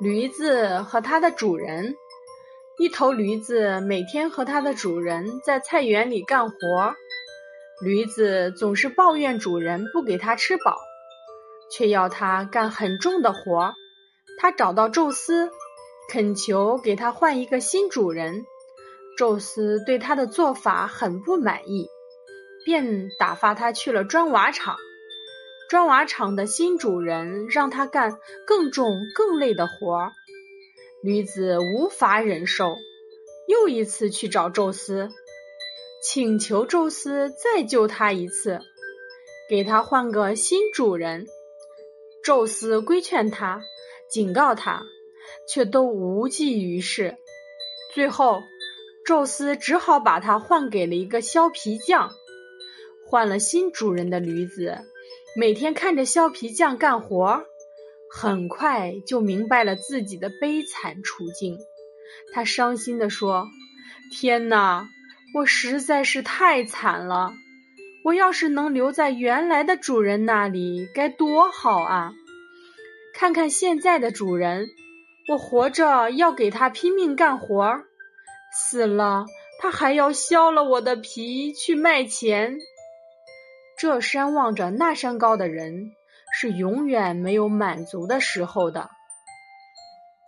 驴子和它的主人。一头驴子每天和它的主人在菜园里干活，驴子总是抱怨主人不给它吃饱，却要它干很重的活。他找到宙斯，恳求给他换一个新主人。宙斯对他的做法很不满意，便打发他去了砖瓦厂。砖瓦厂的新主人让他干更重、更累的活儿，驴子无法忍受，又一次去找宙斯，请求宙斯再救他一次，给他换个新主人。宙斯规劝他，警告他，却都无济于事。最后，宙斯只好把他换给了一个削皮匠。换了新主人的驴子。每天看着削皮匠干活，很快就明白了自己的悲惨处境。他伤心地说：“天哪，我实在是太惨了！我要是能留在原来的主人那里，该多好啊！看看现在的主人，我活着要给他拼命干活，死了他还要削了我的皮去卖钱。”这山望着那山高的人，是永远没有满足的时候的。